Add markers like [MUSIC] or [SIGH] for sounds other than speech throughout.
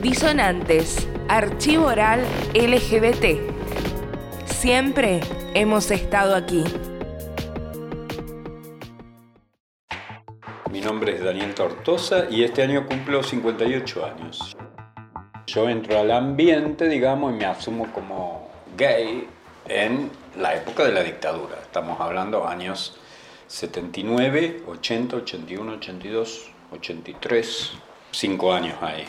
Disonantes, Archivo Oral LGBT. Siempre hemos estado aquí. Mi nombre es Daniel Tortosa y este año cumplo 58 años. Yo entro al ambiente, digamos, y me asumo como gay en la época de la dictadura. Estamos hablando años 79, 80, 81, 82, 83, cinco años ahí.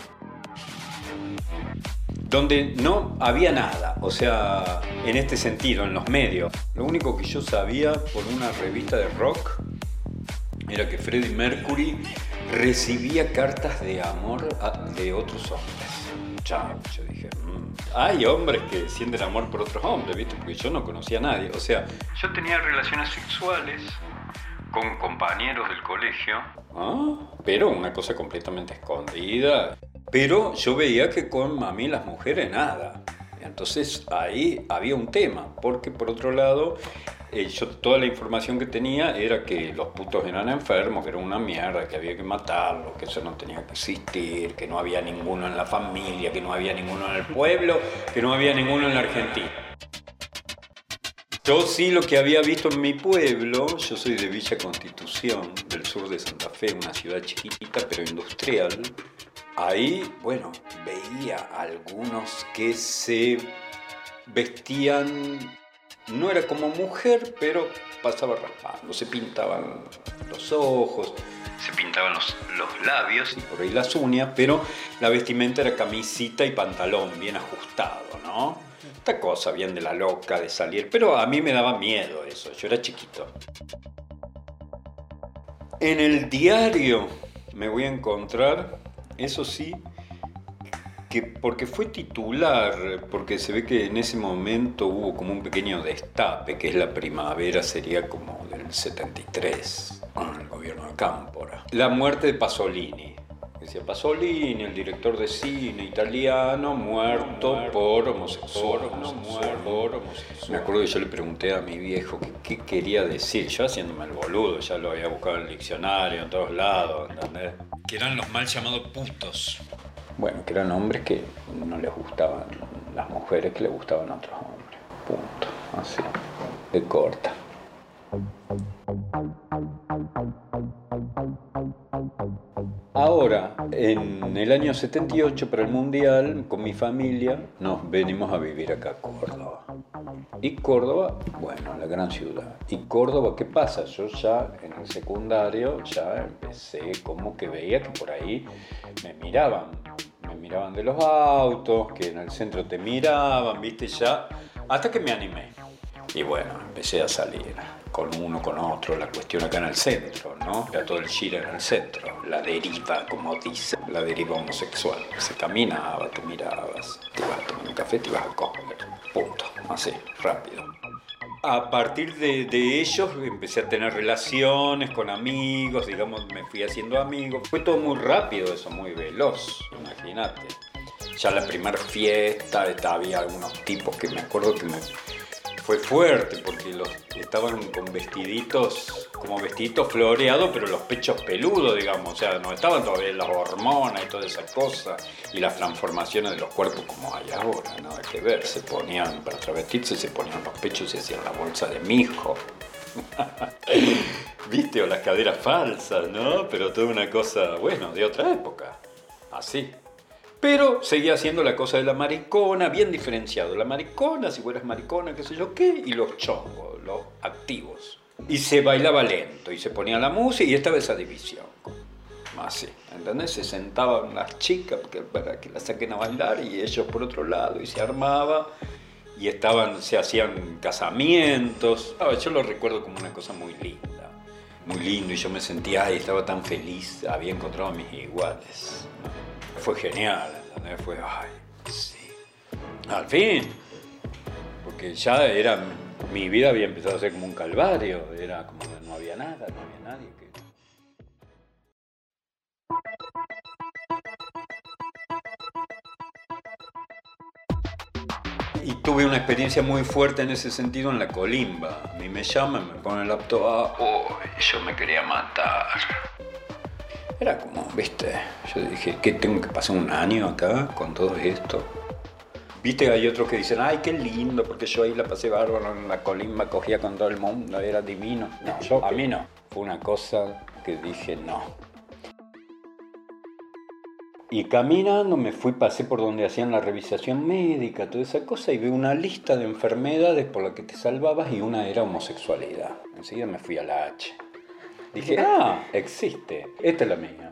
Donde no había nada, o sea, en este sentido, en los medios. Lo único que yo sabía por una revista de rock era que Freddie Mercury recibía cartas de amor de otros hombres. Chao, yo dije, mm, hay hombres que sienten amor por otros hombres, ¿viste? Porque yo no conocía a nadie. O sea, yo tenía relaciones sexuales con compañeros del colegio, ¿ah? pero una cosa completamente escondida. Pero yo veía que con a mí las mujeres nada. Entonces ahí había un tema, porque por otro lado, eh, yo toda la información que tenía era que los putos eran enfermos, que era una mierda, que había que matarlos, que eso no tenía que existir, que no había ninguno en la familia, que no había ninguno en el pueblo, que no había ninguno en la Argentina. Yo sí lo que había visto en mi pueblo, yo soy de Villa Constitución, del sur de Santa Fe, una ciudad chiquita pero industrial. Ahí, bueno, veía algunos que se vestían, no era como mujer, pero pasaba raspando, se pintaban los ojos, se pintaban los, los labios y por ahí las uñas, pero la vestimenta era camisita y pantalón bien ajustado, ¿no? esta cosa bien de la loca, de salir, pero a mí me daba miedo eso, yo era chiquito. En el diario me voy a encontrar, eso sí, que porque fue titular, porque se ve que en ese momento hubo como un pequeño destape, que es la primavera, sería como del 73, con el gobierno de Cámpora. La muerte de Pasolini, Decía Pasolini, el director de cine italiano, muerto, por, homosexual, Me acuerdo que yo le pregunté a mi viejo qué, quería decir, yo haciéndome el boludo, ya lo había buscado en el diccionario, en todos lados, ¿entendés? Que eran los mal llamados putos. Bueno, que eran hombres que no les gustaban las mujeres, que le gustaban a otros hombres. Punto. Así, de corta. Ahora, en el año 78, para el Mundial, con mi familia, nos venimos a vivir acá a Córdoba. Y Córdoba, bueno, la gran ciudad. ¿Y Córdoba qué pasa? Yo ya en el secundario ya empecé como que veía que por ahí me miraban. Me miraban de los autos, que en el centro te miraban, viste, ya. Hasta que me animé. Y bueno, empecé a salir con uno, con otro, la cuestión acá en el centro, ¿no? Era todo el gira en el centro, la deriva, como dice, la deriva homosexual. Se caminaba, te mirabas, te ibas a tomar un café, te ibas a coger, punto, así, rápido. A partir de, de, ellos empecé a tener relaciones con amigos, digamos, me fui haciendo amigos. Fue todo muy rápido eso, muy veloz, imagínate. Ya la primera fiesta, había algunos tipos que me acuerdo que me fue fuerte porque los estaban con vestiditos, como vestiditos floreados, pero los pechos peludos, digamos, o sea, no estaban todavía las hormonas y toda esa cosa, y las transformaciones de los cuerpos como hay ahora, nada que ver, se ponían, para travestirse se ponían los pechos y hacían la bolsa de mi hijo. [LAUGHS] ¿Viste? O las caderas falsas, ¿no? Pero toda una cosa, bueno, de otra época, así. Pero seguía haciendo la cosa de la maricona, bien diferenciado. La maricona, si fueras maricona, qué sé yo qué, y los chongos, los activos. Y se bailaba lento, y se ponía la música, y estaba esa división. Así, ¿entendés? Se sentaban las chicas para que las saquen a bailar, y ellos por otro lado, y se armaba, y estaban, se hacían casamientos. yo lo recuerdo como una cosa muy linda, muy lindo, y yo me sentía, ay, estaba tan feliz, había encontrado a mis iguales fue genial, Fue, ay, sí. Al fin, porque ya era, mi vida había empezado a ser como un calvario, era como no había nada, no había nadie. Y tuve una experiencia muy fuerte en ese sentido en la colimba. A mí me llaman, me ponen el laptop, oh, yo me quería matar. Era como, viste, yo dije, ¿qué tengo que pasar un año acá con todo esto? Viste, hay otros que dicen, ay, qué lindo, porque yo ahí la pasé bárbaro en la colimba, cogía con todo el mundo, era divino. No, yo, a mí no. Fue una cosa que dije, no. Y caminando me fui, pasé por donde hacían la revisación médica, toda esa cosa, y vi una lista de enfermedades por las que te salvabas y una era homosexualidad. Enseguida me fui a la H. Dije, ah, existe, esta es la mía.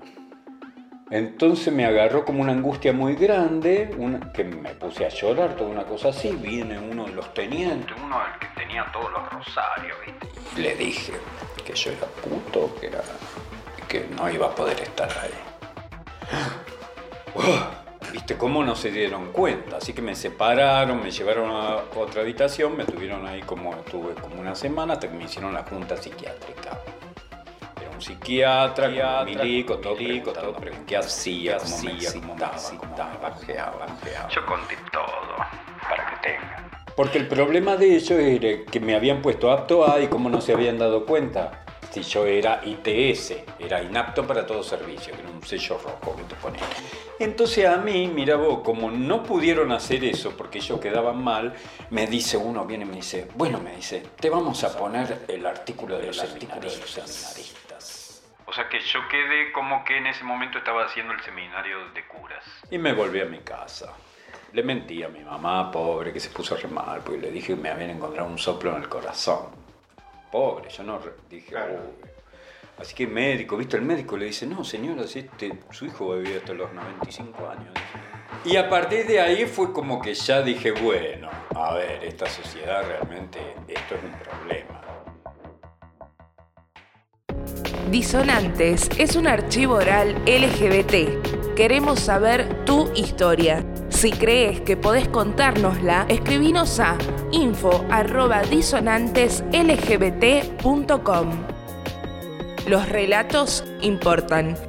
Entonces me agarró como una angustia muy grande, que me puse a llorar, toda una cosa así. Viene uno de los tenientes, uno del que tenía todos los rosarios, ¿viste? Le dije que yo era puto, que, era, que no iba a poder estar ahí. ¿Viste cómo no se dieron cuenta? Así que me separaron, me llevaron a otra habitación, me tuvieron ahí como, estuve como una semana hasta que me hicieron la junta psiquiátrica un psiquiatra, psiquiatra milico, todo, todo, ¿qué hacía? ¿Cómo me excitaba? ¿Cómo Yo conté todo, para que tengan. Porque el problema de ellos era que me habían puesto apto A y como no se habían dado cuenta. Si yo era ITS, era inapto para todo servicio, que era un sello rojo que te ponían. Entonces a mí, mira vos, como no pudieron hacer eso porque ellos quedaban mal, me dice uno, viene y me dice, bueno, me dice, te vamos a poner el artículo de los seminaristas. O sea que yo quedé como que en ese momento estaba haciendo el seminario de curas. Y me volví a mi casa. Le mentí a mi mamá, pobre, que se puso re mal, porque le dije que me habían encontrado un soplo en el corazón. Pobre, yo no dije, Así que médico, ¿viste? El médico le dice, no, señora, si este, su hijo va a vivir hasta los 95 años. Y a partir de ahí fue como que ya dije, bueno, a ver, esta sociedad realmente, esto es un problema. Disonantes es un archivo oral LGBT. Queremos saber tu historia. Si crees que podés contárnosla, escribinos a info.disonanteslgbt.com. Los relatos importan.